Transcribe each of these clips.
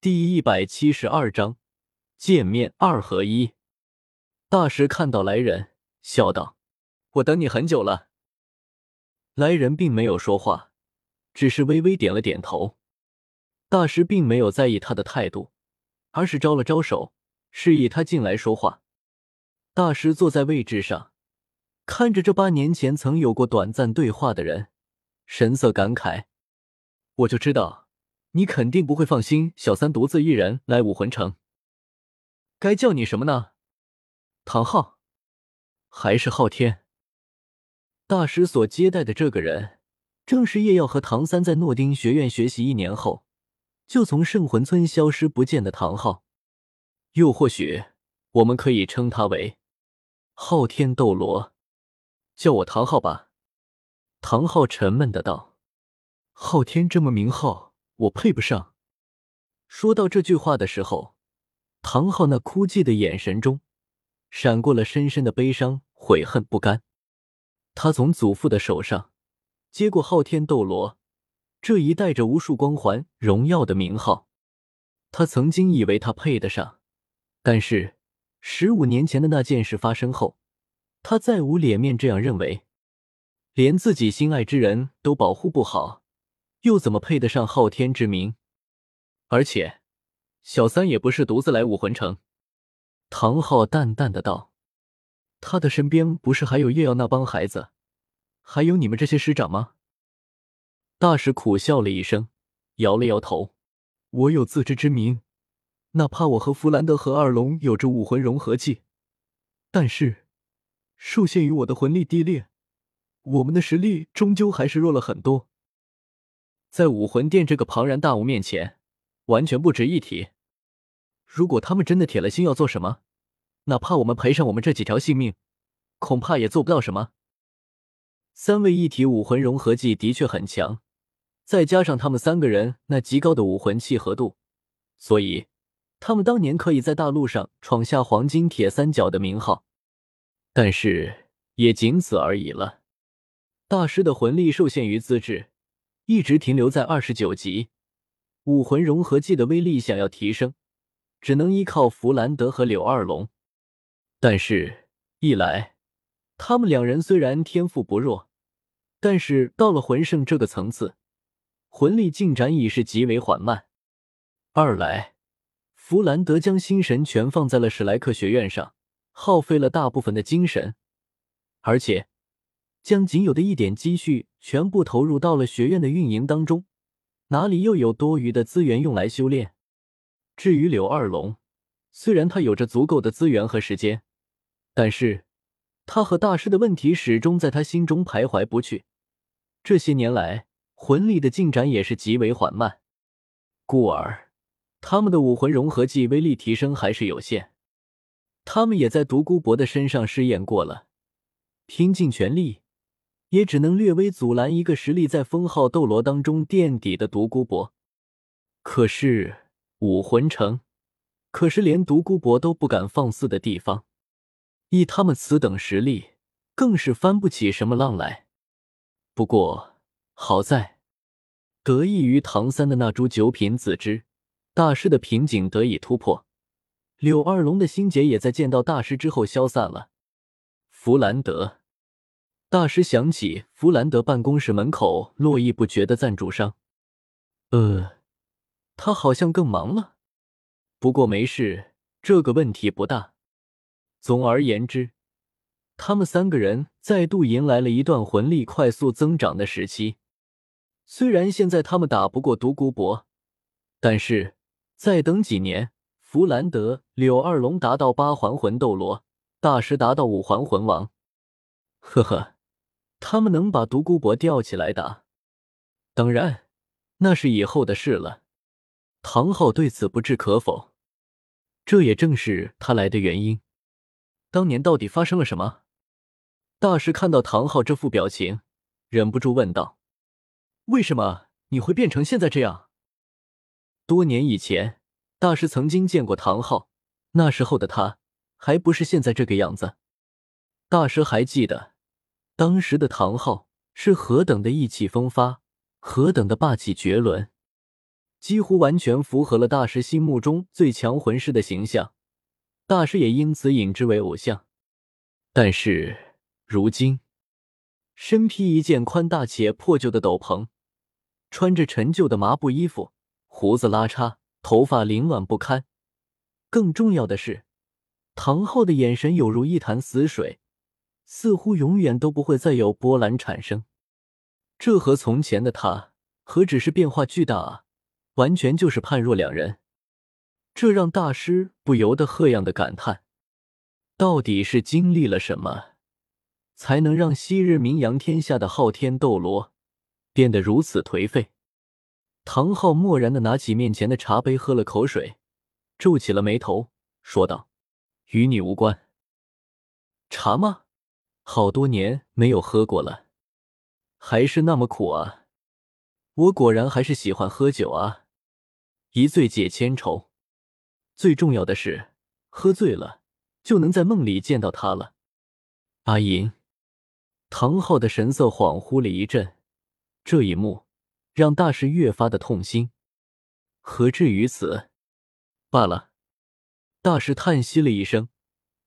第一百七十二章见面二合一。大师看到来人，笑道：“我等你很久了。”来人并没有说话，只是微微点了点头。大师并没有在意他的态度，而是招了招手，示意他进来说话。大师坐在位置上，看着这八年前曾有过短暂对话的人，神色感慨：“我就知道。”你肯定不会放心小三独自一人来武魂城。该叫你什么呢？唐昊，还是昊天？大师所接待的这个人，正是叶耀和唐三在诺丁学院学习一年后，就从圣魂村消失不见的唐昊。又或许，我们可以称他为昊天斗罗。叫我唐昊吧。唐昊沉闷的道：“昊天这么名号。”我配不上。说到这句话的时候，唐昊那哭泣的眼神中，闪过了深深的悲伤、悔恨、不甘。他从祖父的手上接过昊天斗罗这一带着无数光环、荣耀的名号。他曾经以为他配得上，但是十五年前的那件事发生后，他再无脸面这样认为。连自己心爱之人都保护不好。又怎么配得上昊天之名？而且，小三也不是独自来武魂城。唐昊淡淡的道：“他的身边不是还有叶耀那帮孩子，还有你们这些师长吗？”大师苦笑了一声，摇了摇头：“我有自知之明，哪怕我和弗兰德和二龙有着武魂融合技，但是受限于我的魂力低劣，我们的实力终究还是弱了很多。”在武魂殿这个庞然大物面前，完全不值一提。如果他们真的铁了心要做什么，哪怕我们赔上我们这几条性命，恐怕也做不到什么。三位一体武魂融合技的确很强，再加上他们三个人那极高的武魂契合度，所以他们当年可以在大陆上闯下黄金铁三角的名号。但是也仅此而已了。大师的魂力受限于资质。一直停留在二十九级，武魂融合技的威力想要提升，只能依靠弗兰德和柳二龙。但是，一来，他们两人虽然天赋不弱，但是到了魂圣这个层次，魂力进展已是极为缓慢；二来，弗兰德将心神全放在了史莱克学院上，耗费了大部分的精神，而且。将仅有的一点积蓄全部投入到了学院的运营当中，哪里又有多余的资源用来修炼？至于柳二龙，虽然他有着足够的资源和时间，但是他和大师的问题始终在他心中徘徊不去。这些年来，魂力的进展也是极为缓慢，故而他们的武魂融合技威力提升还是有限。他们也在独孤博的身上试验过了，拼尽全力。也只能略微阻拦一个实力在封号斗罗当中垫底的独孤博。可是武魂城，可是连独孤博都不敢放肆的地方，以他们此等实力，更是翻不起什么浪来。不过好在，得益于唐三的那株九品紫芝，大师的瓶颈得以突破，柳二龙的心结也在见到大师之后消散了。弗兰德。大师想起弗兰德办公室门口络绎不绝的赞助商，呃，他好像更忙了。不过没事，这个问题不大。总而言之，他们三个人再度迎来了一段魂力快速增长的时期。虽然现在他们打不过独孤博，但是再等几年，弗兰德、柳二龙达到八环魂斗罗，大师达到五环魂王，呵呵。他们能把独孤博吊起来打，当然，那是以后的事了。唐昊对此不置可否，这也正是他来的原因。当年到底发生了什么？大师看到唐昊这副表情，忍不住问道：“为什么你会变成现在这样？”多年以前，大师曾经见过唐昊，那时候的他还不是现在这个样子。大师还记得。当时的唐昊是何等的意气风发，何等的霸气绝伦。几乎完全符合了大师心目中最强魂师的形象，大师也因此引之为偶像。但是如今，身披一件宽大且破旧的斗篷，穿着陈旧的麻布衣服，胡子拉碴，头发凌乱不堪。更重要的是，唐昊的眼神有如一潭死水，似乎永远都不会再有波澜产生。这和从前的他何止是变化巨大啊！完全就是判若两人，这让大师不由得喝样的感叹：到底是经历了什么，才能让昔日名扬天下的昊天斗罗变得如此颓废？唐昊漠然的拿起面前的茶杯，喝了口水，皱起了眉头，说道：“与你无关。茶吗？好多年没有喝过了，还是那么苦啊！我果然还是喜欢喝酒啊。”一醉解千愁，最重要的是，喝醉了就能在梦里见到他了。阿银，唐昊的神色恍惚了一阵，这一幕让大师越发的痛心。何至于此？罢了。大师叹息了一声，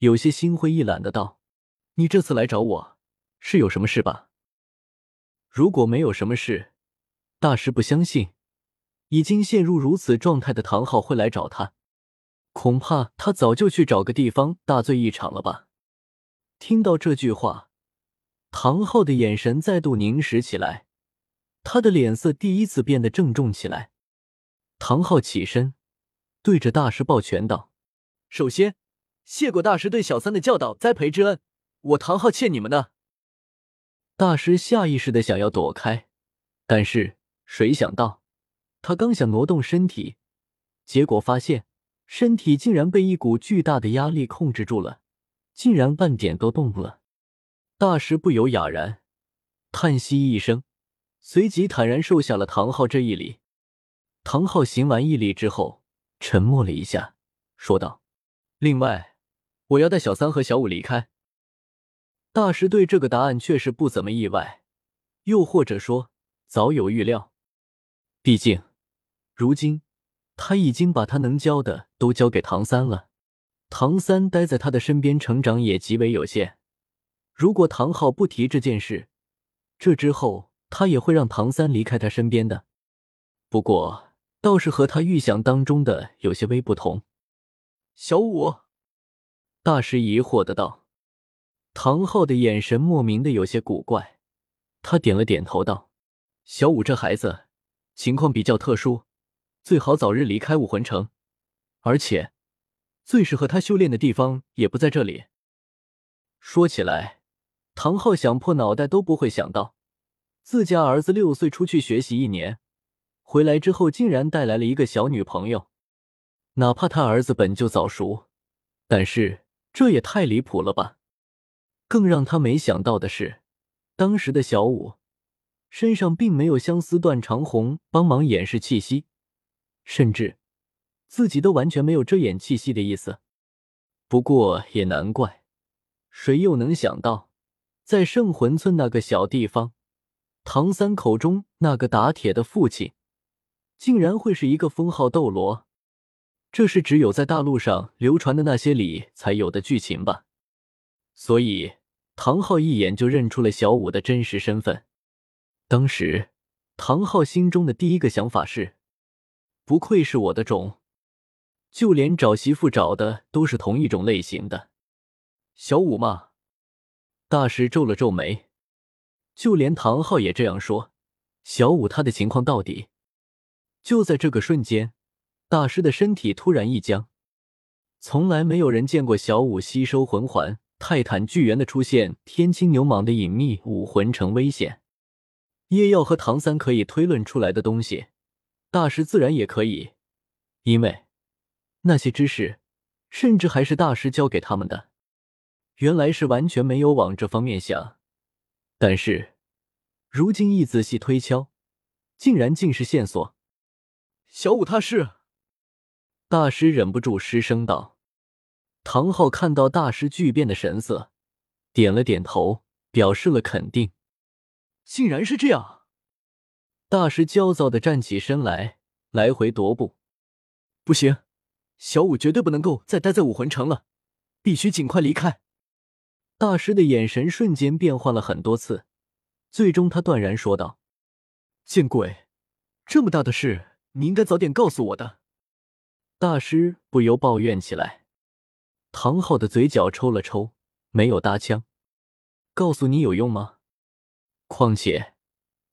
有些心灰意懒的道：“你这次来找我，是有什么事吧？”如果没有什么事，大师不相信。已经陷入如此状态的唐昊会来找他，恐怕他早就去找个地方大醉一场了吧。听到这句话，唐昊的眼神再度凝实起来，他的脸色第一次变得郑重起来。唐昊起身，对着大师抱拳道：“首先，谢过大师对小三的教导栽培之恩，我唐昊欠你们的。”大师下意识的想要躲开，但是谁想到？他刚想挪动身体，结果发现身体竟然被一股巨大的压力控制住了，竟然半点都动不了。大师不由哑然，叹息一声，随即坦然受下了唐昊这一礼。唐昊行完一礼之后，沉默了一下，说道：“另外，我要带小三和小五离开。”大师对这个答案确实不怎么意外，又或者说早有预料，毕竟。如今，他已经把他能教的都交给唐三了。唐三待在他的身边成长也极为有限。如果唐昊不提这件事，这之后他也会让唐三离开他身边的。不过，倒是和他预想当中的有些微不同。小五，大师疑惑的道。唐昊的眼神莫名的有些古怪，他点了点头道：“小五这孩子情况比较特殊。”最好早日离开武魂城，而且最适合他修炼的地方也不在这里。说起来，唐昊想破脑袋都不会想到，自家儿子六岁出去学习一年，回来之后竟然带来了一个小女朋友。哪怕他儿子本就早熟，但是这也太离谱了吧！更让他没想到的是，当时的小五身上并没有相思断肠红帮忙掩饰气息。甚至自己都完全没有遮掩气息的意思。不过也难怪，谁又能想到，在圣魂村那个小地方，唐三口中那个打铁的父亲，竟然会是一个封号斗罗？这是只有在大陆上流传的那些里才有的剧情吧？所以唐昊一眼就认出了小五的真实身份。当时，唐昊心中的第一个想法是。不愧是我的种，就连找媳妇找的都是同一种类型的。小五嘛，大师皱了皱眉，就连唐昊也这样说。小五他的情况到底？就在这个瞬间，大师的身体突然一僵。从来没有人见过小五吸收魂环泰坦巨猿的出现，天青牛蟒的隐秘武魂城危险，叶耀和唐三可以推论出来的东西。大师自然也可以，因为那些知识甚至还是大师教给他们的。原来是完全没有往这方面想，但是如今一仔细推敲，竟然尽是线索。小五他是大师，忍不住失声道。唐昊看到大师巨变的神色，点了点头，表示了肯定。竟然是这样。大师焦躁的站起身来，来回踱步。不行，小五绝对不能够再待在武魂城了，必须尽快离开。大师的眼神瞬间变换了很多次，最终他断然说道：“见鬼，这么大的事，你应该早点告诉我的。”大师不由抱怨起来。唐昊的嘴角抽了抽，没有搭腔：“告诉你有用吗？况且，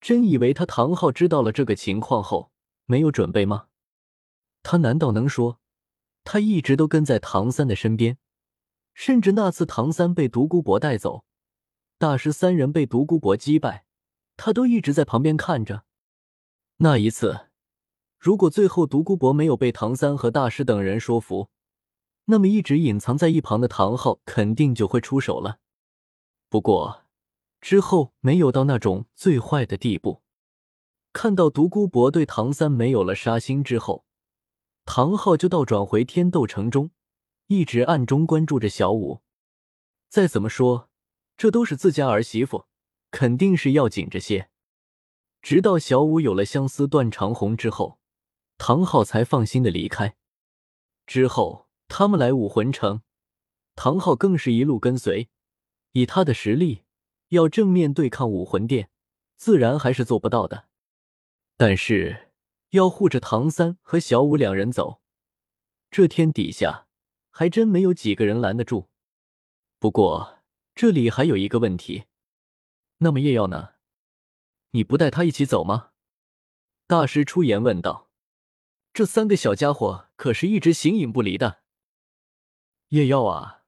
真以为他唐昊知道了这个情况后没有准备吗？他难道能说他一直都跟在唐三的身边？甚至那次唐三被独孤博带走，大师三人被独孤博击败，他都一直在旁边看着。那一次，如果最后独孤博没有被唐三和大师等人说服，那么，一直隐藏在一旁的唐昊肯定就会出手了。不过，之后没有到那种最坏的地步。看到独孤博对唐三没有了杀心之后，唐昊就倒转回天斗城中，一直暗中关注着小舞。再怎么说，这都是自家儿媳妇，肯定是要紧着些。直到小舞有了相思断肠红之后，唐昊才放心的离开。之后。他们来武魂城，唐昊更是一路跟随。以他的实力，要正面对抗武魂殿，自然还是做不到的。但是要护着唐三和小五两人走，这天底下还真没有几个人拦得住。不过这里还有一个问题，那么叶耀呢？你不带他一起走吗？大师出言问道。这三个小家伙可是一直形影不离的。叶耀啊，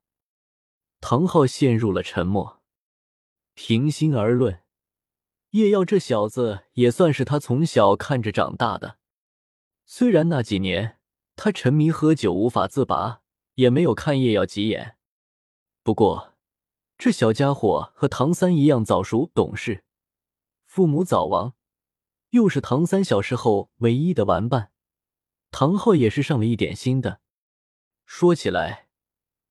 唐昊陷入了沉默。平心而论，叶耀这小子也算是他从小看着长大的。虽然那几年他沉迷喝酒无法自拔，也没有看叶耀几眼。不过，这小家伙和唐三一样早熟懂事，父母早亡，又是唐三小时候唯一的玩伴，唐昊也是上了一点心的。说起来。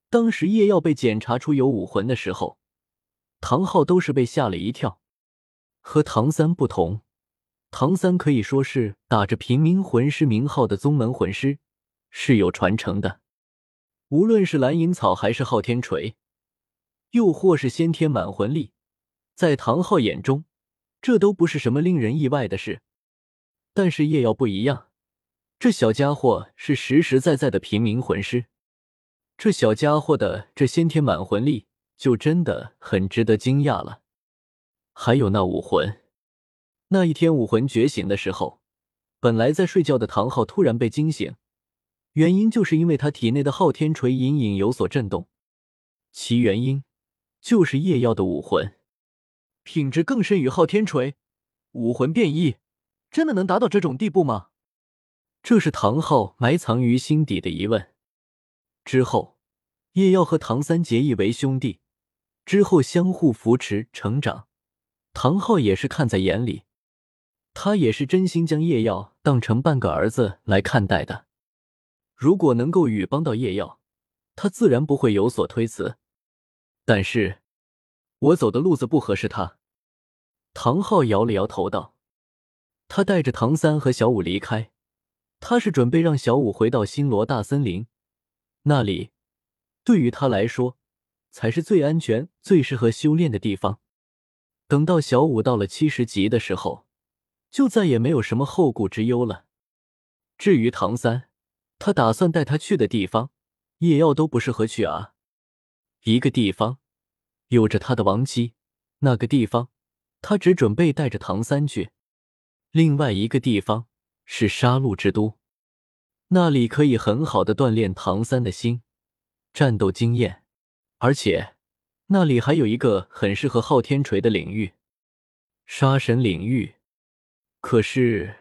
当时叶耀被检查出有武魂的时候，唐昊都是被吓了一跳。和唐三不同，唐三可以说是打着平民魂师名号的宗门魂师，是有传承的。无论是蓝银草，还是昊天锤，又或是先天满魂力，在唐昊眼中，这都不是什么令人意外的事。但是叶耀不一样，这小家伙是实实在在的平民魂师。这小家伙的这先天满魂力就真的很值得惊讶了。还有那武魂，那一天武魂觉醒的时候，本来在睡觉的唐昊突然被惊醒，原因就是因为他体内的昊天锤隐隐有所震动，其原因就是夜耀的武魂品质更胜于昊天锤，武魂变异真的能达到这种地步吗？这是唐昊埋藏于心底的疑问。之后，叶耀和唐三结义为兄弟，之后相互扶持成长。唐昊也是看在眼里，他也是真心将叶耀当成半个儿子来看待的。如果能够与帮到叶耀，他自然不会有所推辞。但是，我走的路子不合适他。唐昊摇了摇头道：“他带着唐三和小五离开，他是准备让小五回到星罗大森林。”那里，对于他来说，才是最安全、最适合修炼的地方。等到小五到了七十级的时候，就再也没有什么后顾之忧了。至于唐三，他打算带他去的地方，叶耀都不适合去啊。一个地方有着他的亡妻，那个地方他只准备带着唐三去；另外一个地方是杀戮之都。那里可以很好的锻炼唐三的心、战斗经验，而且那里还有一个很适合昊天锤的领域——杀神领域。可是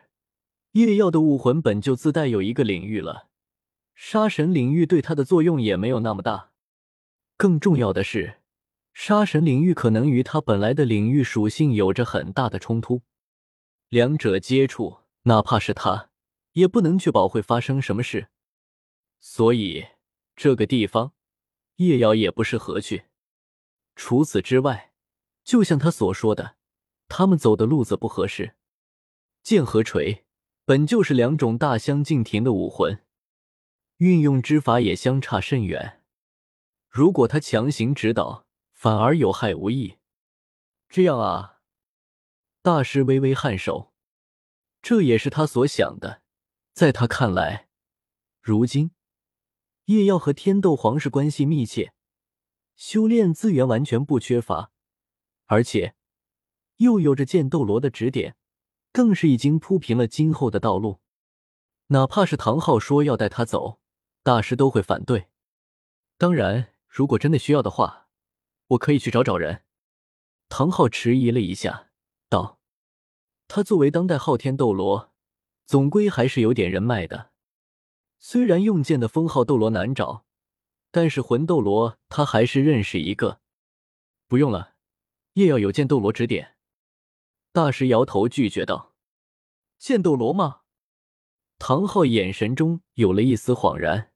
夜耀的武魂本就自带有一个领域了，杀神领域对他的作用也没有那么大。更重要的是，杀神领域可能与他本来的领域属性有着很大的冲突，两者接触，哪怕是他。也不能确保会发生什么事，所以这个地方叶瑶也不适合去。除此之外，就像他所说的，他们走的路子不合适。剑和锤本就是两种大相径庭的武魂，运用之法也相差甚远。如果他强行指导，反而有害无益。这样啊，大师微微颔首，这也是他所想的。在他看来，如今叶耀和天斗皇室关系密切，修炼资源完全不缺乏，而且又有着剑斗罗的指点，更是已经铺平了今后的道路。哪怕是唐昊说要带他走，大师都会反对。当然。如果真的需要的话，我可以去找找人。唐昊迟疑了一下，道：“他作为当代昊天斗罗，总归还是有点人脉的。虽然用剑的封号斗罗难找，但是魂斗罗他还是认识一个。不用了，叶耀有剑斗罗指点。”大师摇头拒绝道：“剑斗罗吗？”唐昊眼神中有了一丝恍然。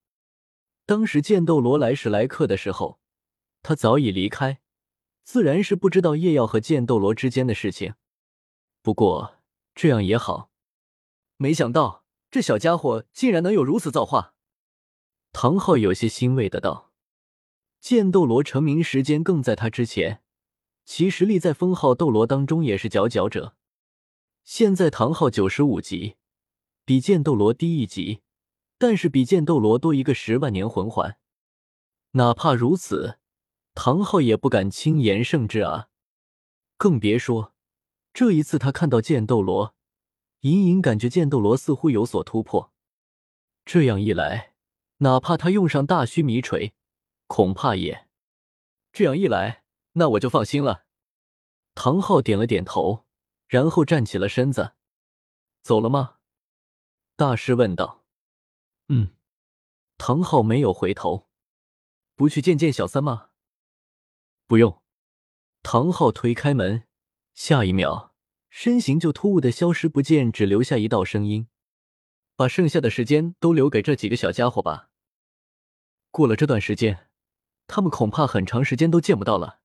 当时剑斗罗来时来客的时候，他早已离开，自然是不知道叶耀和剑斗罗之间的事情。不过这样也好，没想到这小家伙竟然能有如此造化。唐昊有些欣慰的道：“剑斗罗成名时间更在他之前，其实力在封号斗罗当中也是佼佼者。现在唐昊九十五级，比剑斗罗低一级。”但是比剑斗罗多一个十万年魂环，哪怕如此，唐昊也不敢轻言胜之啊！更别说这一次他看到剑斗罗，隐隐感觉剑斗罗似乎有所突破。这样一来，哪怕他用上大须弥锤，恐怕也……这样一来，那我就放心了。唐昊点了点头，然后站起了身子，走了吗？大师问道。嗯，唐昊没有回头，不去见见小三吗？不用。唐昊推开门，下一秒身形就突兀的消失不见，只留下一道声音：“把剩下的时间都留给这几个小家伙吧。过了这段时间，他们恐怕很长时间都见不到了。”